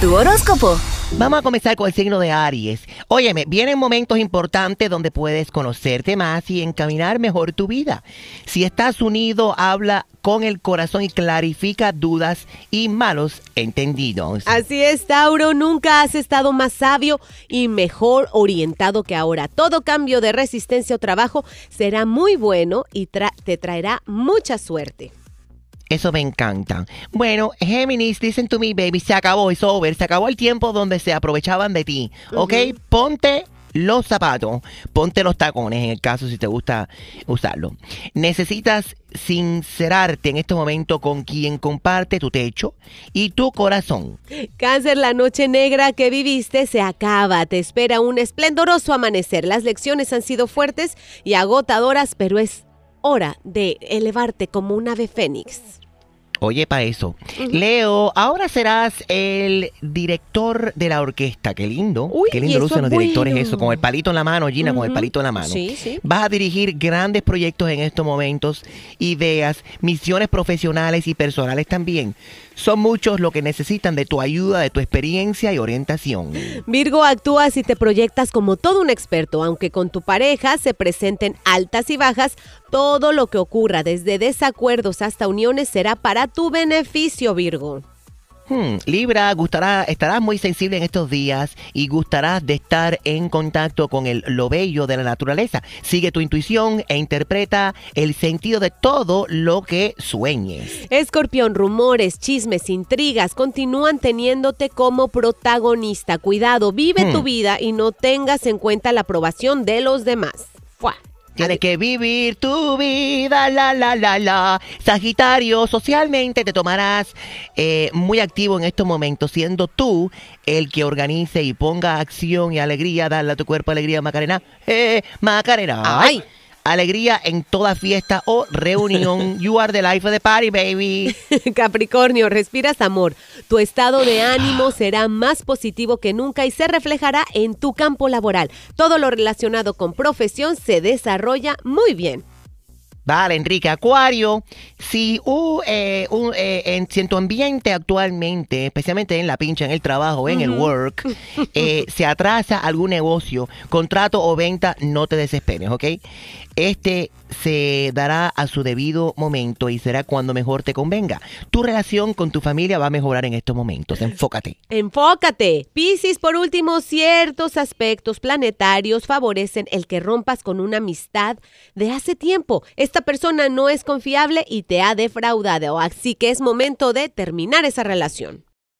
Tu horóscopo. Vamos a comenzar con el signo de Aries. Óyeme, vienen momentos importantes donde puedes conocerte más y encaminar mejor tu vida. Si estás unido, habla con el corazón y clarifica dudas y malos entendidos. Así es, Tauro, nunca has estado más sabio y mejor orientado que ahora. Todo cambio de resistencia o trabajo será muy bueno y tra- te traerá mucha suerte. Eso me encanta. Bueno, Géminis, listen to me, baby. Se acabó, es over. Se acabó el tiempo donde se aprovechaban de ti. ¿Ok? Ponte los zapatos, ponte los tacones en el caso si te gusta usarlo. Necesitas sincerarte en este momento con quien comparte tu techo y tu corazón. Cáncer, la noche negra que viviste se acaba. Te espera un esplendoroso amanecer. Las lecciones han sido fuertes y agotadoras, pero es hora de elevarte como un ave fénix. Oye, para eso. Leo, ahora serás el director de la orquesta. Qué lindo. Uy, Qué lindo lucen los es directores eso, con el palito en la mano, Gina, con el palito en la mano. Sí, sí. Vas a dirigir grandes proyectos en estos momentos, ideas, misiones profesionales y personales también. Son muchos los que necesitan de tu ayuda, de tu experiencia y orientación. Virgo, actúas y te proyectas como todo un experto, aunque con tu pareja se presenten altas y bajas, todo lo que ocurra, desde desacuerdos hasta uniones, será para tu beneficio, Virgo. Hmm, Libra, gustará, estarás muy sensible en estos días y gustarás de estar en contacto con el, lo bello de la naturaleza. Sigue tu intuición e interpreta el sentido de todo lo que sueñes. Escorpión, rumores, chismes, intrigas continúan teniéndote como protagonista. Cuidado, vive Hmm. tu vida y no tengas en cuenta la aprobación de los demás. Tienes que vivir tu vida, la, la, la, la. Sagitario, socialmente te tomarás eh, muy activo en estos momentos, siendo tú el que organice y ponga acción y alegría, darle a tu cuerpo alegría, Macarena. Eh, Macarena. Ay. Alegría en toda fiesta o reunión. You are the life of the party, baby. Capricornio, respiras amor. Tu estado de ánimo será más positivo que nunca y se reflejará en tu campo laboral. Todo lo relacionado con profesión se desarrolla muy bien. Vale, Enrique, Acuario, si uh, eh, eh, en, si en tu ambiente actualmente, especialmente en la pincha, en el trabajo, en el work, eh, se atrasa algún negocio, contrato o venta, no te desesperes, ¿ok? Este se dará a su debido momento y será cuando mejor te convenga. Tu relación con tu familia va a mejorar en estos momentos, enfócate. Enfócate. Piscis, por último, ciertos aspectos planetarios favorecen el que rompas con una amistad de hace tiempo. Esta persona no es confiable y te ha defraudado, así que es momento de terminar esa relación.